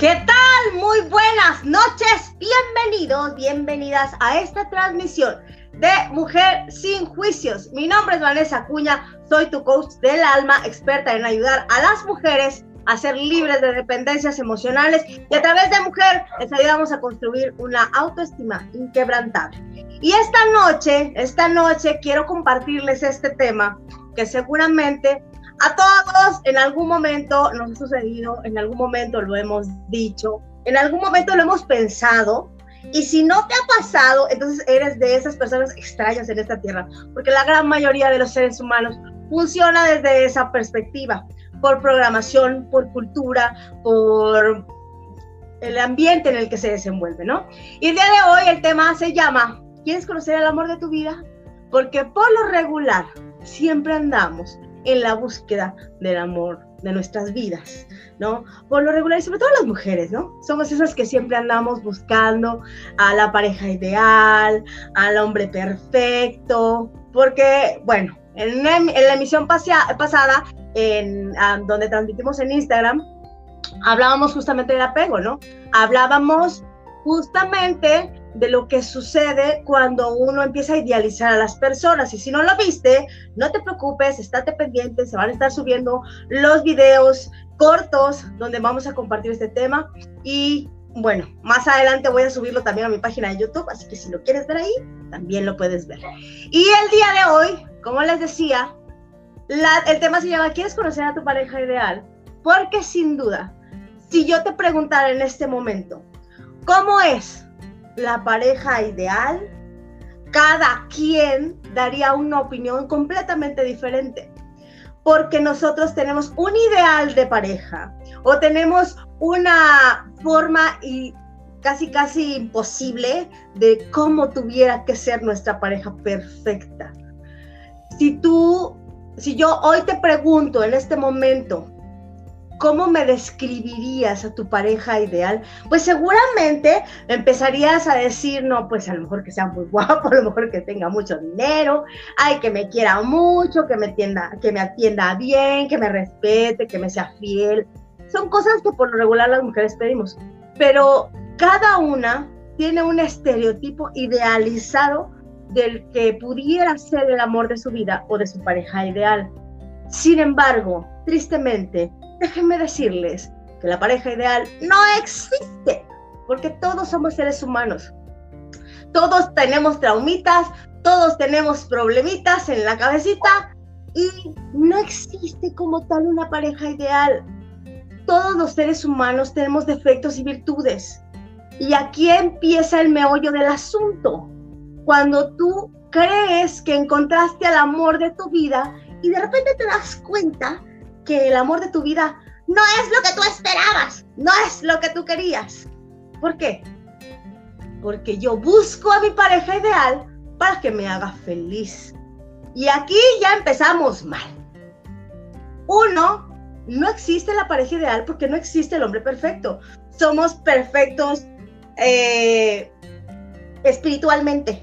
¿Qué tal? Muy buenas noches, bienvenidos, bienvenidas a esta transmisión de Mujer sin Juicios. Mi nombre es Vanessa Cuña, soy tu coach del alma, experta en ayudar a las mujeres a ser libres de dependencias emocionales y a través de Mujer les ayudamos a construir una autoestima inquebrantable. Y esta noche, esta noche quiero compartirles este tema que seguramente a todos en algún momento nos ha sucedido, en algún momento lo hemos dicho, en algún momento lo hemos pensado. Y si no te ha pasado, entonces eres de esas personas extrañas en esta tierra, porque la gran mayoría de los seres humanos funciona desde esa perspectiva, por programación, por cultura, por el ambiente en el que se desenvuelve, ¿no? Y el día de hoy el tema se llama, ¿quieres conocer el amor de tu vida? Porque por lo regular siempre andamos en la búsqueda del amor de nuestras vidas, ¿no? Por lo regular, y sobre todo las mujeres, ¿no? Somos esas que siempre andamos buscando a la pareja ideal, al hombre perfecto, porque, bueno, en, la emisión pasada, en, donde transmitimos en Instagram, hablábamos justamente del apego, ¿no? Hablábamos justamente de lo que sucede cuando uno empieza a idealizar a las personas. Y si no lo viste, no te preocupes, estate pendiente, se van a estar subiendo los videos cortos donde vamos a compartir este tema. Y bueno, más adelante voy a subirlo también a mi página de YouTube, así que si lo quieres ver ahí, también lo puedes ver. Y el día de hoy, como les decía, el tema se llama ¿Quieres conocer a tu pareja ideal? Porque sin duda, si yo te preguntara en este momento, ¿cómo es la pareja ideal, cada quien daría una opinión completamente diferente. Porque nosotros tenemos un ideal de pareja o tenemos una forma y casi casi imposible de cómo tuviera que ser nuestra pareja perfecta. Si tú, si yo hoy te pregunto en este momento, ¿cómo me describirías a tu pareja ideal? Pues seguramente empezarías a decir, no, pues a lo mejor que sea muy guapo, a lo mejor que tenga mucho dinero, ay, que me quiera mucho, que me atienda, que me atienda bien, que me respete, que me sea fiel. Son cosas que por lo regular las mujeres pedimos, pero cada una tiene un estereotipo idealizado del que pudiera ser el amor de su vida o de su pareja ideal. Sin embargo, tristemente, déjenme decirles que la pareja ideal no existe, porque todos somos seres humanos. Todos tenemos traumitas, todos tenemos problemitas en la cabecita y no existe como tal una pareja ideal. Todos los seres humanos tenemos defectos y virtudes. Y aquí empieza el meollo del asunto. Cuando tú crees que encontraste al amor de tu vida y de repente te das cuenta que el amor de tu vida no es lo que tú esperabas, no es lo que tú querías. ¿Por qué? Porque yo busco a mi pareja ideal para que me haga feliz. Y aquí ya empezamos mal. Uno, no existe la pareja ideal porque no existe el hombre perfecto. Somos perfectos eh, espiritualmente.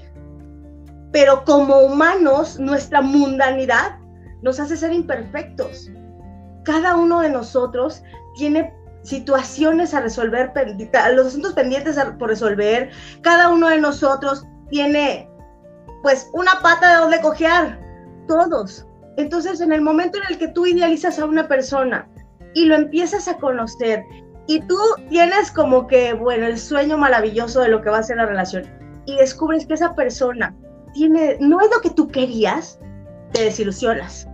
Pero como humanos, nuestra mundanidad nos hace ser imperfectos cada uno de nosotros tiene situaciones a resolver, los asuntos pendientes por resolver, cada uno de nosotros tiene pues una pata de donde cojear, todos. Entonces, en el momento en el que tú idealizas a una persona y lo empiezas a conocer y tú tienes como que, bueno, el sueño maravilloso de lo que va a ser la relación y descubres que esa persona tiene, no es lo que tú querías, te desilusionas.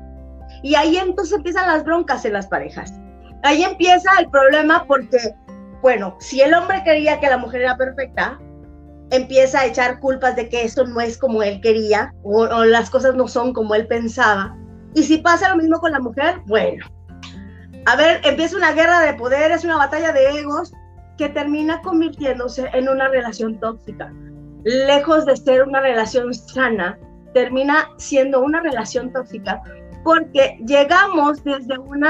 Y ahí entonces empiezan las broncas en las parejas. Ahí empieza el problema porque, bueno, si el hombre quería que la mujer era perfecta, empieza a echar culpas de que eso no es como él quería o, las cosas no son como él pensaba. Y si pasa lo mismo con la mujer, bueno, a ver, empieza una guerra de poderes, una batalla de egos que termina convirtiéndose en una relación tóxica. Lejos de ser una relación sana, termina siendo una relación tóxica porque llegamos desde un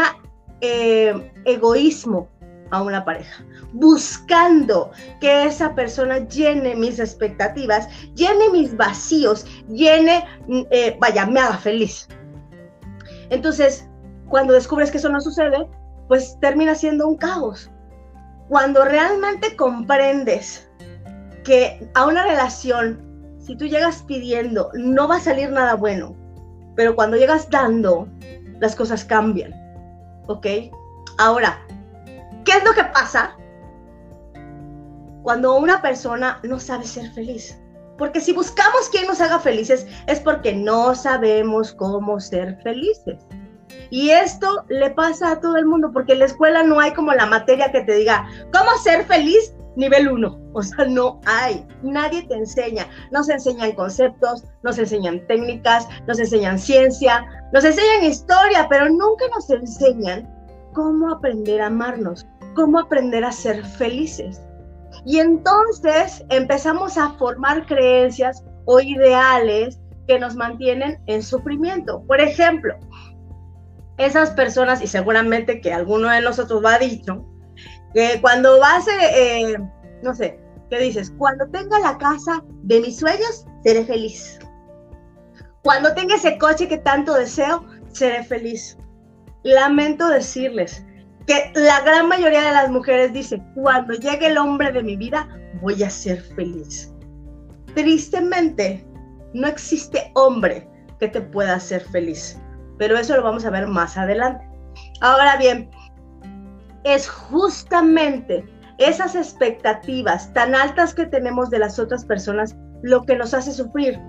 eh, egoísmo a una pareja, buscando que esa persona llene mis expectativas, llene mis vacíos, llene, mm, eh, vaya, me haga feliz. Entonces, cuando descubres que eso no sucede, pues termina siendo un caos. cuando realmente comprendes que a una relación, si tú llegas pidiendo, no va a salir nada bueno, pero cuando llegas dando, las cosas cambian. ¿Ok? Ahora, ¿qué es lo que pasa cuando una persona no sabe ser feliz? Porque si buscamos quien nos haga felices es porque no sabemos cómo ser felices. Y esto le pasa a todo el mundo, porque en la escuela no hay como la materia que te diga cómo ser feliz nivel 1. O sea, no hay. Nadie te enseña. Nos enseñan conceptos, nos enseñan técnicas, nos enseñan ciencia, nos enseñan historia, pero nunca nos enseñan cómo aprender a amarnos, cómo aprender a ser felices. Y entonces empezamos a formar creencias o ideales que nos mantienen en sufrimiento. Por ejemplo, esas personas, y seguramente que alguno de nosotros lo ha dicho, que cuando vas, eh, eh, no sé, ¿qué dices? Cuando tenga la casa de mis sueños, seré feliz. Cuando tenga ese coche que tanto deseo, seré feliz. Lamento decirles que la gran mayoría de las mujeres dicen, cuando llegue el hombre de mi vida, voy a ser feliz. Tristemente, no existe hombre que te pueda hacer feliz pero eso lo vamos a ver más adelante. Ahora bien, es justamente esas expectativas tan altas que tenemos de las otras personas lo que nos hace sufrir.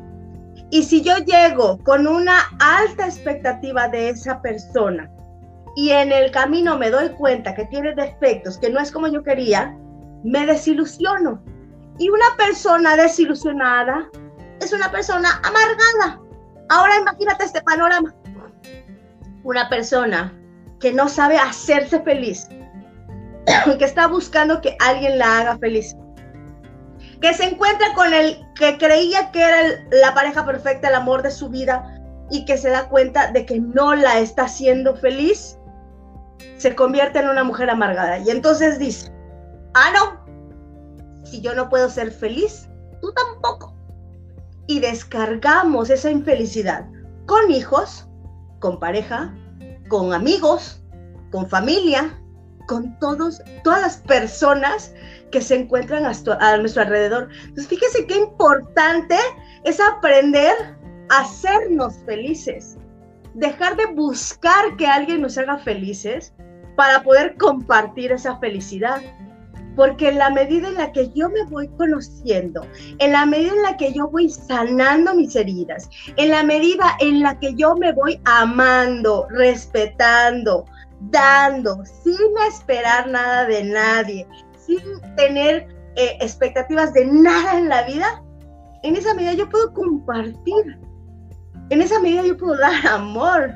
Y si yo llego con una alta expectativa de esa persona y en el camino me doy cuenta que tiene defectos, que no es como yo quería, me desilusiono. Y una persona desilusionada es una persona amargada. Ahora imagínate este panorama una persona que no sabe hacerse feliz, que está buscando que alguien la haga feliz, que se encuentra con el que creía que era la pareja perfecta, el amor de su vida, y que se da cuenta de que no la está haciendo feliz, se convierte en una mujer amargada. Y entonces dice, ah, no, si yo no puedo ser feliz, tú tampoco. Y descargamos esa infelicidad con hijos, con pareja, con amigos, con familia, con todos, todas las personas que se encuentran a, nuestro alrededor. Entonces, fíjese qué importante es aprender a hacernos felices. Dejar de buscar que alguien nos haga felices para poder compartir esa felicidad porque en la medida en la que yo me voy conociendo, en la medida en la que yo voy sanando mis heridas, en la medida en la que yo me voy amando, respetando, dando, sin esperar nada de nadie, sin tener eh, expectativas de nada en la vida, en esa medida yo puedo compartir, en esa medida yo puedo dar amor,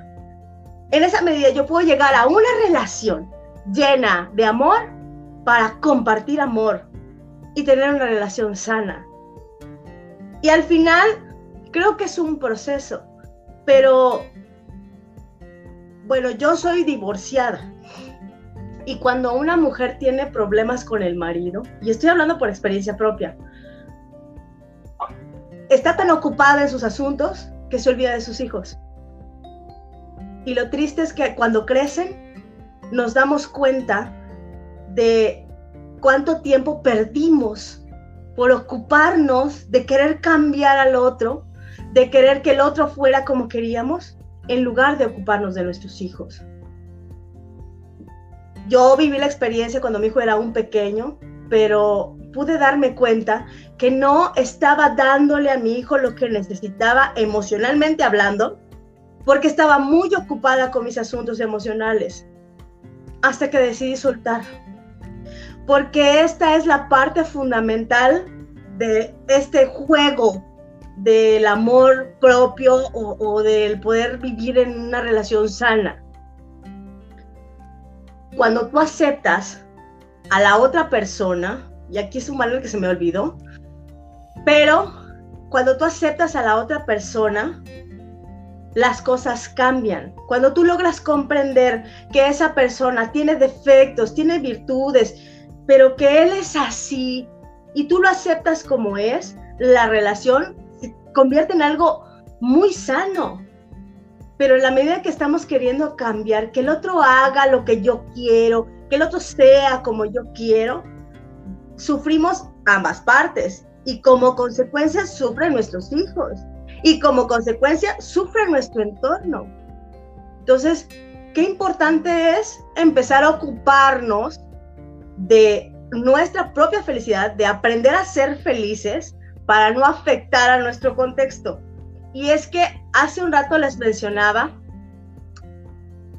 en esa medida yo puedo llegar a una relación llena de amor para compartir amor y tener una relación sana. Y al final, creo que es un proceso, pero bueno, yo soy divorciada. Y cuando una mujer tiene problemas con el marido, y estoy hablando por experiencia propia, está tan ocupada en sus asuntos que se olvida de sus hijos. Y lo triste es que cuando crecen, nos damos cuenta de cuánto tiempo perdimos por ocuparnos de querer cambiar al otro, de querer que el otro fuera como queríamos, en lugar de ocuparnos de nuestros hijos. Yo viví la experiencia cuando mi hijo era un pequeño, pero pude darme cuenta que no estaba dándole a mi hijo lo que necesitaba emocionalmente hablando, porque estaba muy ocupada con mis asuntos emocionales, hasta que decidí soltar porque esta es la parte fundamental de este juego del amor propio o, del poder vivir en una relación sana. Cuando tú aceptas a la otra persona, y aquí es un valor que se me olvidó, pero cuando tú aceptas a la otra persona, las cosas cambian. Cuando tú logras comprender que esa persona tiene defectos, tiene virtudes, pero que él es así y tú lo aceptas como es, la relación convierte en algo muy sano. pero en la medida que estamos queriendo cambiar, que el otro haga lo que yo quiero, que el otro sea como yo quiero, sufrimos ambas partes y como consecuencia sufren nuestros hijos y como consecuencia sufre nuestro entorno. Entonces, qué importante es empezar a ocuparnos de nuestra propia felicidad, de aprender a ser felices para no afectar a nuestro contexto. Y es que hace un rato les mencionaba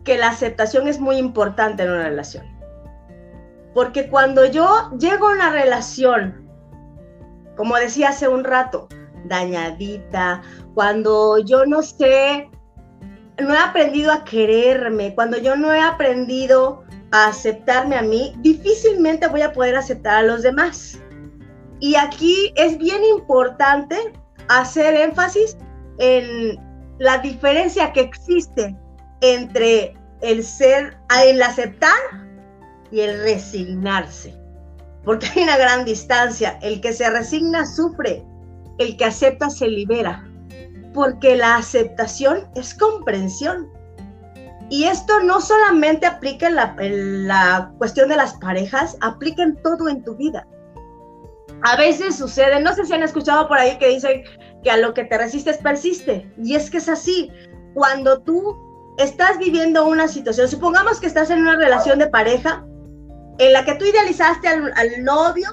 que la aceptación es muy importante en una relación. Porque cuando yo llego a una relación, como decía hace un rato, dañadita, cuando yo no sé, no he aprendido a quererme, cuando yo no he aprendido a aceptarme a mí, difícilmente voy a poder aceptar a los demás. Y aquí es bien importante hacer énfasis en la diferencia que existe entre el ser, el aceptar y el resignarse. Porque hay una gran distancia. El que se resigna sufre, el que acepta se libera. Porque la aceptación es comprensión. Y esto no solamente aplica la, en la cuestión de las parejas, aplica en todo en tu vida. A veces sucede, no sé si han escuchado por ahí que dicen que a lo que te resistes persiste. Y es que es así. Cuando tú estás viviendo una situación, supongamos que estás en una relación de pareja en la que tú idealizaste al, novio,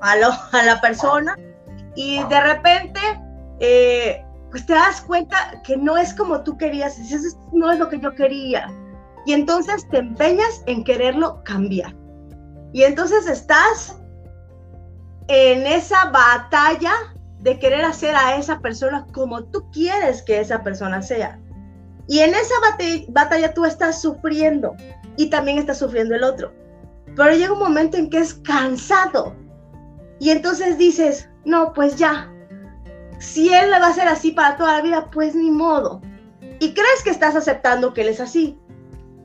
a, a, la persona, y de repente, eh, pues te das cuenta que no es como tú querías, dices, no es lo que yo quería. Y entonces te empeñas en quererlo cambiar. Y entonces estás en esa batalla de querer hacer a esa persona como tú quieres que esa persona sea. Y en esa batalla, tú estás sufriendo y también está sufriendo el otro. Pero llega un momento en que es cansado. Y entonces dices, no, pues ya. Si él le va a ser así para toda la vida, pues ni modo. Y crees que estás aceptando que él es así.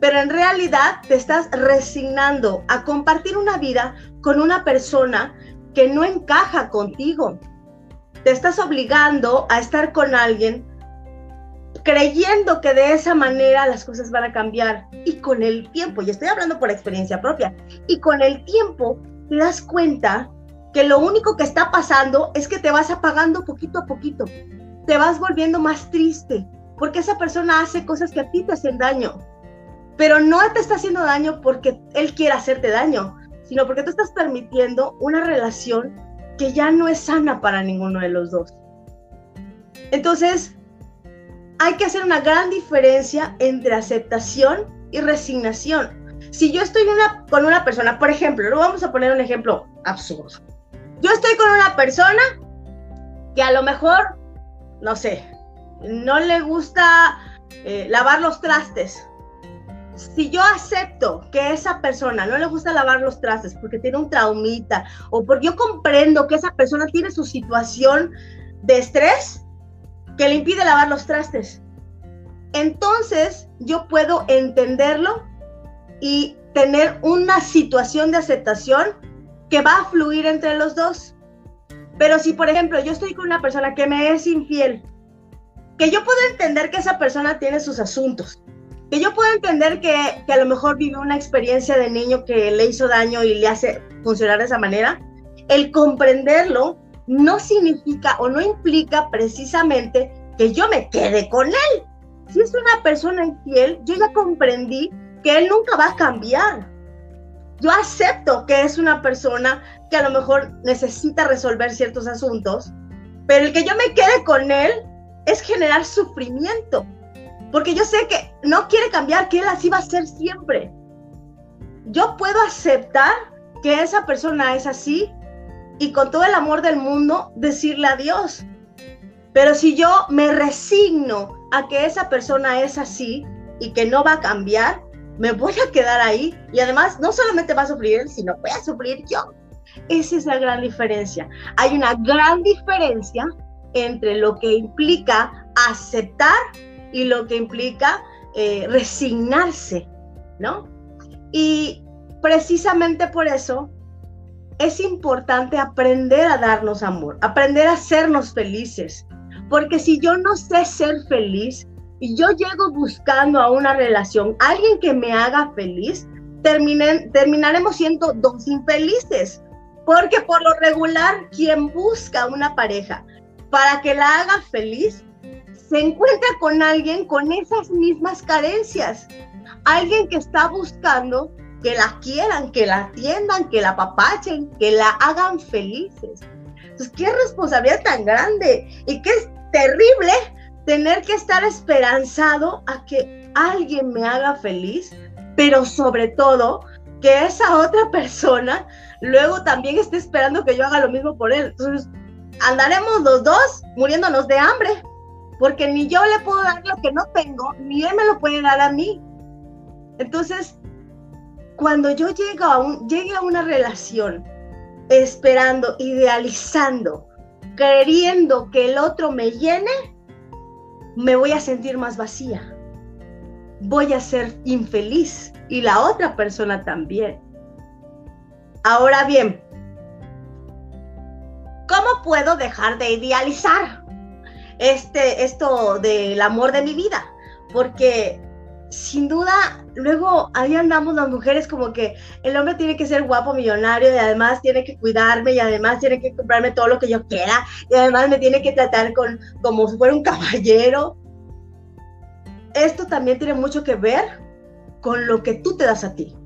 Pero en realidad te estás resignando a compartir una vida con una persona que no encaja contigo. Te estás obligando a estar con alguien creyendo que de esa manera las cosas van a cambiar. Y con el tiempo, y estoy hablando por experiencia propia, y con el tiempo te das cuenta que lo único que está pasando es que te vas apagando poquito a poquito. Te vas volviendo más triste, porque esa persona hace cosas que a ti te hacen daño. Pero no te está haciendo daño porque él quiere hacerte daño, sino porque tú estás permitiendo una relación que ya no es sana para ninguno de los dos. Entonces, hay que hacer una gran diferencia entre aceptación y resignación. Si yo estoy con una persona, por ejemplo, no vamos a poner un ejemplo absurdo. Yo estoy con una persona que a lo mejor, no sé, no le gusta eh, lavar los trastes. Si yo acepto que esa persona no le gusta lavar los trastes porque tiene un traumita o porque yo comprendo que esa persona tiene su situación de estrés, que le impide lavar los trastes. Entonces yo puedo entenderlo y tener una situación de aceptación que va a fluir entre los dos. Pero si, por ejemplo, yo estoy con una persona que me es infiel, que yo puedo entender que esa persona tiene sus asuntos, que yo puedo entender que, que a lo mejor vive una experiencia de niño que le hizo daño y le hace funcionar de esa manera, el comprenderlo no significa o no implica precisamente que yo me quede con él. Si es una persona infiel, yo ya comprendí que él nunca va a cambiar. Yo acepto que es una persona que a lo mejor necesita resolver ciertos asuntos, pero el que yo me quede con él es generar sufrimiento, porque yo sé que no quiere cambiar, que él así va a ser siempre. Yo puedo aceptar que esa persona es así y con todo el amor del mundo decirle adiós. Pero si yo me resigno a que esa persona es así y que no va a cambiar, me voy a quedar ahí y además no solamente va a sufrir él, sino voy a sufrir yo. Esa es la gran diferencia. Hay una gran diferencia entre lo que implica aceptar y lo que implica eh, resignarse, ¿no? Y precisamente por eso es importante aprender a darnos amor, aprender a hacernos felices. Porque si yo no sé ser feliz, y yo llego buscando a una relación, alguien que me haga feliz, terminaremos siendo dos infelices. Porque por lo regular, quien busca una pareja para que la haga feliz, se encuentra con alguien con esas mismas carencias. Alguien que está buscando que la quieran, que la atiendan, que la apapachen, que la hagan felices. Entonces, qué responsabilidad tan grande y qué es terrible tener que estar esperanzado a que alguien me haga feliz, pero sobre todo que esa otra persona luego también esté esperando que yo haga lo mismo por él. Entonces, andaremos los dos muriéndonos de hambre, porque ni yo le puedo dar lo que no tengo, ni él me lo puede dar a mí. Entonces, cuando yo llego a un, llegue a una relación esperando, idealizando, queriendo que el otro me llene, me voy a sentir más vacía. Voy a ser infeliz y la otra persona también. Ahora bien, ¿cómo puedo dejar de idealizar este, esto del amor de mi vida? Porque sin duda, luego ahí andamos las mujeres como que el hombre tiene que ser guapo, millonario y además tiene que cuidarme y además tiene que comprarme todo lo que yo quiera y además me tiene que tratar con, como si fuera un caballero. Esto también tiene mucho que ver con lo que tú te das a ti.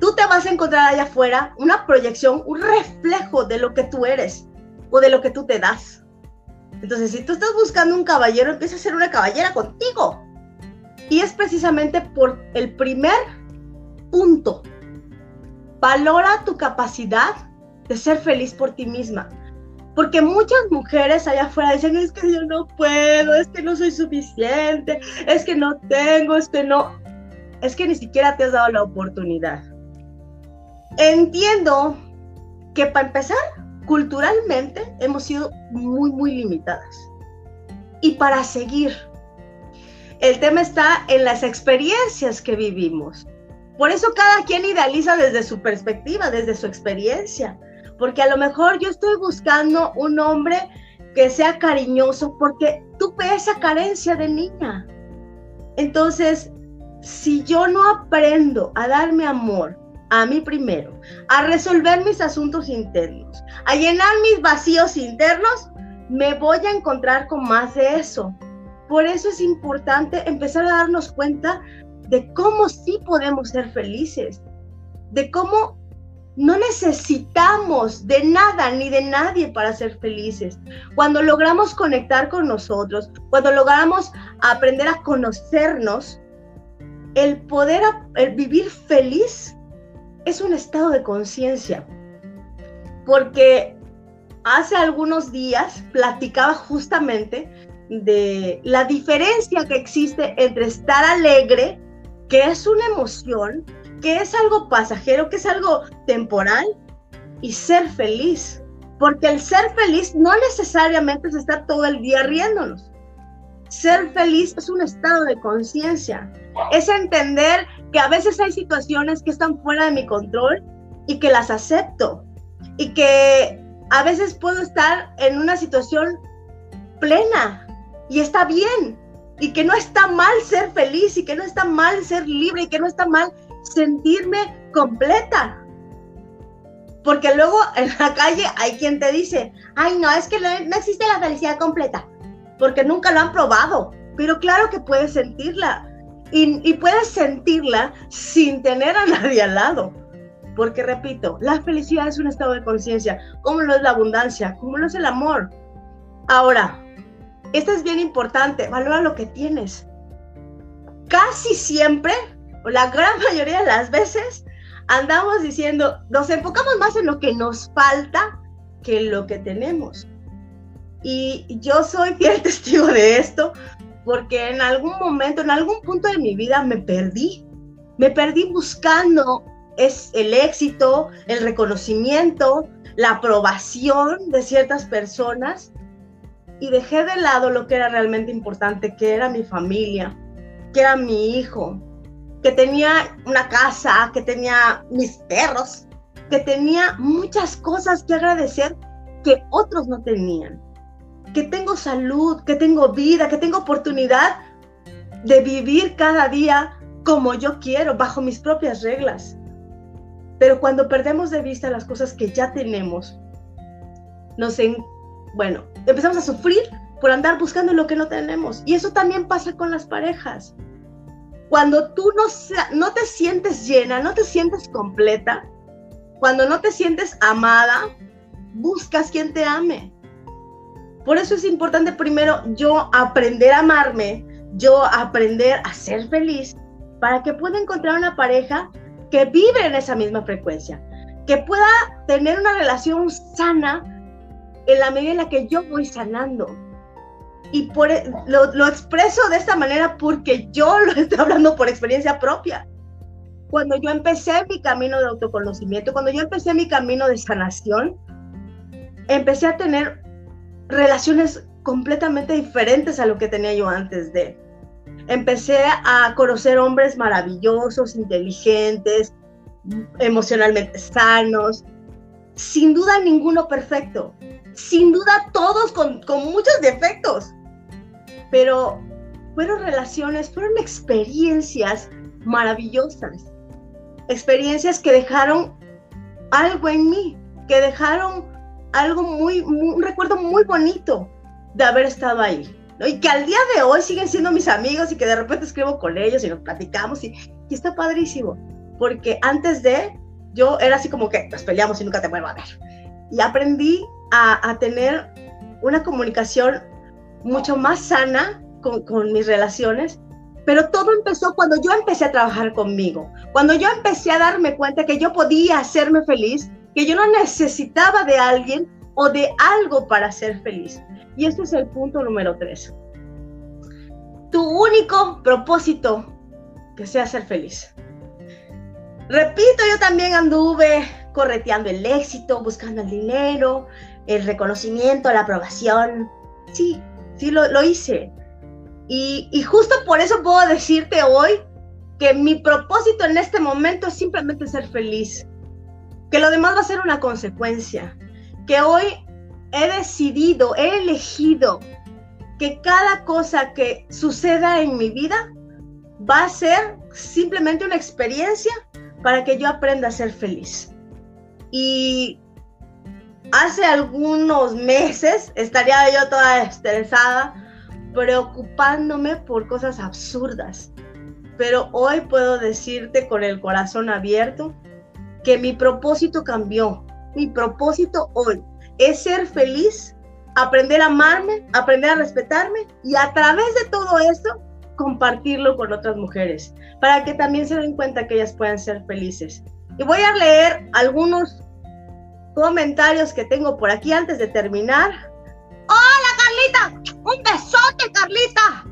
Tú te vas a encontrar allá afuera una proyección, un reflejo de lo que tú eres o de lo que tú te das. Entonces, si tú estás buscando un caballero, empieza a ser una caballera contigo y es precisamente por el primer punto. Valora tu capacidad de ser feliz por ti misma. Porque muchas mujeres allá afuera dicen, es que yo no puedo, es que no soy suficiente, es que no tengo, es que no, es que ni siquiera te has dado la oportunidad. Entiendo que para empezar, culturalmente hemos sido muy, muy limitadas. Y para seguir el tema está en las experiencias que vivimos. Por eso cada quien idealiza desde su perspectiva, desde su experiencia. Porque a lo mejor yo estoy buscando un hombre que sea cariñoso porque tuve esa carencia de niña. Entonces, si yo no aprendo a darme amor a mí primero, a resolver mis asuntos internos, a llenar mis vacíos internos, me voy a encontrar con más de eso. Por eso es importante empezar a darnos cuenta de cómo sí podemos ser felices, de cómo no necesitamos de nada ni de nadie para ser felices. Cuando logramos conectar con nosotros, cuando logramos aprender a conocernos, el poder el vivir feliz es un estado de conciencia. Porque hace algunos días platicaba justamente de la diferencia que existe entre estar alegre, que es una emoción, que es algo pasajero, que es algo temporal, y ser feliz. Porque el ser feliz no necesariamente es estar todo el día riéndonos. Ser feliz es un estado de conciencia, es entender que a veces hay situaciones que están fuera de mi control y que las acepto y que a veces puedo estar en una situación plena, y está bien y que no está mal ser feliz y que no está mal ser libre y que no está mal sentirme completa. Porque luego en la calle hay quien te dice, ay no, es que no, existe la felicidad completa, porque nunca lo han probado. Pero claro que puedes sentirla y, puedes sentirla sin tener a nadie al lado. Porque repito, la felicidad es un estado de conciencia, como lo es la abundancia, como lo es el amor. Ahora, esto es bien importante, valora lo que tienes. Casi siempre, o la gran mayoría de las veces, andamos diciendo, nos enfocamos más en lo que nos falta que en lo que tenemos. Y yo soy fiel testigo de esto, porque en algún momento, en algún punto de mi vida me perdí. Me perdí buscando es el éxito, el reconocimiento, la aprobación de ciertas personas y dejé de lado lo que era realmente importante, que era mi familia, que era mi hijo, que tenía una casa, que tenía mis perros, que tenía muchas cosas que agradecer que otros no tenían, que tengo salud, que tengo vida, que tengo oportunidad de vivir cada día como yo quiero, bajo mis propias reglas. Pero cuando perdemos de vista las cosas que ya tenemos, nos, en, bueno, empezamos a sufrir por andar buscando lo que no tenemos. Y eso también pasa con las parejas. Cuando tú no, no te sientes llena, no te sientes completa, cuando no te sientes amada, buscas quien te ame. Por eso es importante primero yo aprender a amarme, yo aprender a ser feliz, para que pueda encontrar una pareja que vive en esa misma frecuencia, que pueda tener una relación sana en la medida en la que yo voy sanando. Y por, e, lo, expreso de esta manera porque yo lo estoy hablando por experiencia propia. Cuando yo empecé mi camino de autoconocimiento, cuando yo empecé mi camino de sanación, empecé a tener relaciones completamente diferentes a lo que tenía yo antes de. Empecé a conocer hombres maravillosos, inteligentes, emocionalmente sanos, sin duda ninguno perfecto, sin duda todos con, muchos defectos, pero fueron relaciones, fueron experiencias maravillosas, experiencias que dejaron algo en mí, que dejaron algo muy, un recuerdo muy bonito de haber estado ahí. Y que al día de hoy siguen siendo mis amigos y que de repente escribo con ellos y nos platicamos y, y está padrísimo. Porque antes de, yo era así como que nos peleamos y nunca te vuelvo a ver. Y aprendí a, a tener una comunicación mucho más sana con, con mis relaciones pero todo empezó cuando yo empecé a trabajar conmigo, cuando yo empecé a darme cuenta que yo podía hacerme feliz, que yo no necesitaba de alguien o de algo para ser feliz. Y este es el punto número tres. Tu único propósito que sea ser feliz. Repito, yo también anduve correteando el éxito, buscando el dinero, el reconocimiento, la aprobación. Sí, sí lo, lo hice. Y, y, justo por eso puedo decirte hoy que mi propósito en este momento es simplemente ser feliz. Que lo demás va a ser una consecuencia. Que hoy he decidido, he elegido que cada cosa que suceda en mi vida va a ser simplemente una experiencia para que yo aprenda a ser feliz. Y hace algunos meses estaría yo toda estresada, preocupándome por cosas absurdas. Pero hoy puedo decirte con el corazón abierto que mi propósito cambió. Mi propósito hoy es ser feliz, aprender a amarme, aprender a respetarme y a través de todo esto compartirlo con otras mujeres, para que también se den cuenta que ellas puedan ser felices. Y voy a leer algunos comentarios que tengo por aquí antes de terminar. Hola Carlita, un besote Carlita.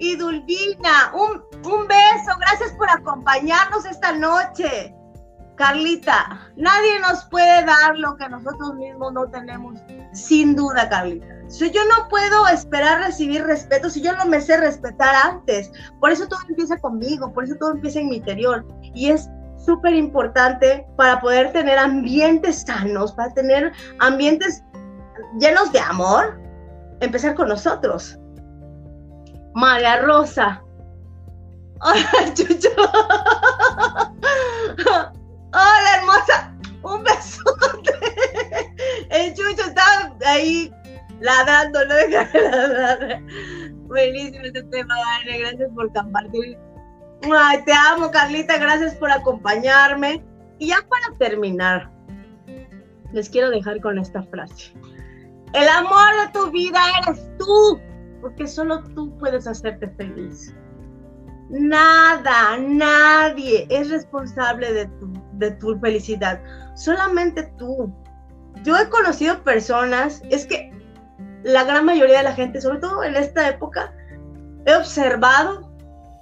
Y Dulvina, un, un beso, gracias por acompañarnos esta noche. Carlita, nadie nos puede dar lo que nosotros mismos no tenemos. Sin duda, Carlita. Si yo no puedo esperar recibir respeto si yo no me sé respetar antes. Por eso todo empieza conmigo, por eso todo empieza en mi interior. Y es súper importante para poder tener ambientes sanos, para tener ambientes llenos de amor, empezar con nosotros. María Rosa. Ay, Chucho. Ladrando, no deja de ladrar. Buenísimo este tema, Vane. Gracias por compartir. Ay, te amo, Carlita. Gracias por acompañarme. Y ya para terminar, les quiero dejar con esta frase. El amor de tu vida eres tú, porque solo tú puedes hacerte feliz. Nada, nadie es responsable de tu, de tu felicidad, solamente tú. Yo he conocido personas, es que la gran mayoría de la gente, sobre todo en esta época, he observado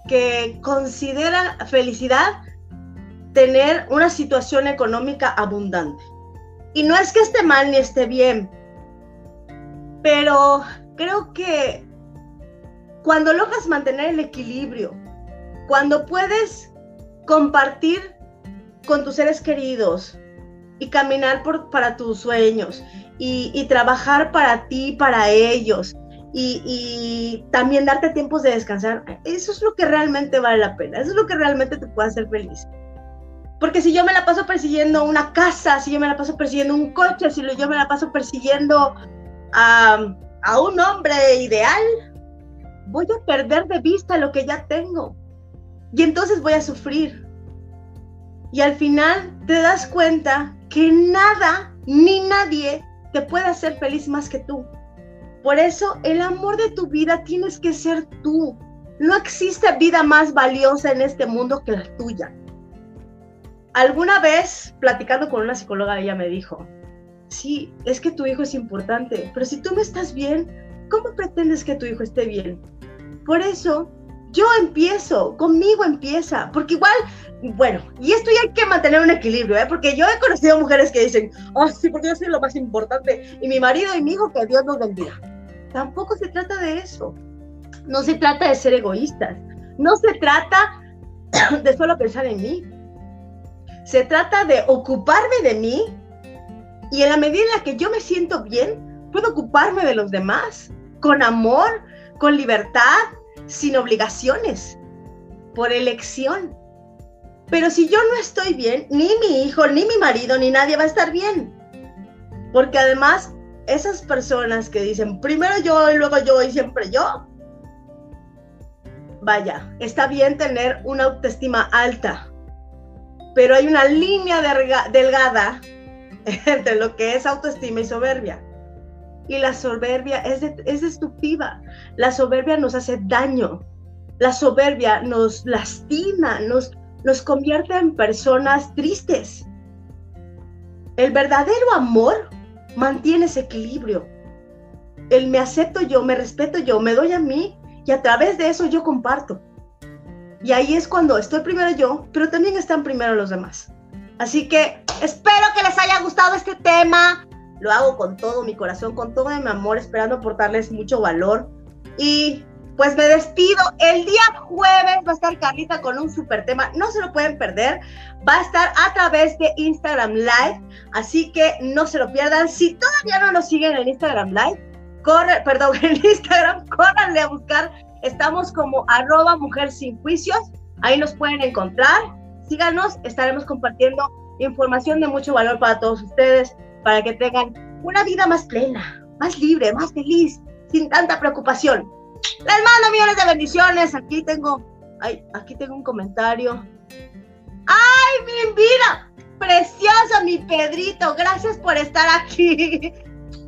que considera felicidad tener una situación económica abundante. Y no es que esté mal ni esté bien, pero creo que cuando logras mantener el equilibrio cuando puedes compartir con tus seres queridos y caminar para tus sueños y, y trabajar para ti, para ellos y, también darte tiempos de descansar, eso es lo que realmente vale la pena, eso es lo que realmente te puede hacer feliz. Porque si yo me la paso persiguiendo una casa, si yo me la paso persiguiendo un coche, si yo me la paso persiguiendo a, a un hombre ideal, voy a perder de vista lo que ya tengo. Y entonces voy a sufrir. Y al final te das cuenta que nada ni nadie te puede hacer feliz más que tú. Por eso el amor de tu vida tienes que ser tú. No existe vida más valiosa en este mundo que la tuya. Alguna vez, platicando con una psicóloga, ella me dijo, sí, es que tu hijo es importante, pero si tú no estás bien, ¿cómo pretendes que tu hijo esté bien? Por eso, yo empiezo, conmigo empieza, porque igual, bueno, y esto ya hay que mantener un equilibrio, ¿eh? porque yo he conocido mujeres que dicen, oh, sí, porque yo soy lo más importante, y mi marido y mi hijo, que Dios nos bendiga. Tampoco se trata de eso. No se trata de ser egoístas. No se trata de solo pensar en mí. Se trata de ocuparme de mí y en la medida en la que yo me siento bien, puedo ocuparme de los demás con amor, con libertad, sin obligaciones, por elección. Pero si yo no estoy bien, ni mi hijo, ni mi marido, ni nadie va a estar bien. Porque además esas personas que dicen primero yo y luego yo y siempre yo, vaya, está bien tener una autoestima alta, pero hay una línea delgada entre lo que es autoestima y soberbia. Y la soberbia es, es destructiva. La soberbia nos hace daño. La soberbia nos lastima, nos, nos convierte en personas tristes. El verdadero amor mantiene ese equilibrio. El me acepto yo, me respeto yo, me doy a mí y a través de eso yo comparto. Y ahí es cuando estoy primero yo, pero también están primero los demás. Así que espero que les haya gustado este tema. Lo hago con todo mi corazón, con todo mi amor, esperando aportarles mucho valor. Y pues me despido. El día jueves va a estar Carlita con un super tema. No se lo pueden perder. Va a estar a través de Instagram Live. Así que no se lo pierdan. Si todavía no nos siguen en Instagram Live, corre, perdón, en Instagram, córranle a buscar. Estamos como arroba mujer sin juicios. Ahí nos pueden encontrar. Síganos. Estaremos compartiendo información de mucho valor para todos ustedes, para que tengan una vida más plena, más libre, más feliz, sin tanta preocupación. Les mando millones de bendiciones. Aquí tengo, ay, aquí tengo un comentario. ¡Ay, mi vida! Precioso, mi Pedrito. Gracias por estar aquí.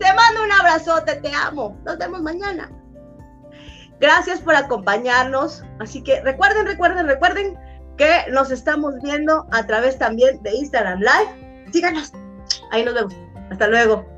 Te mando un abrazote, te amo. Nos vemos mañana. Gracias por acompañarnos. Así que recuerden, recuerden, recuerden que nos estamos viendo a través también de Instagram Live. Síganos. Ahí nos vemos. Hasta luego.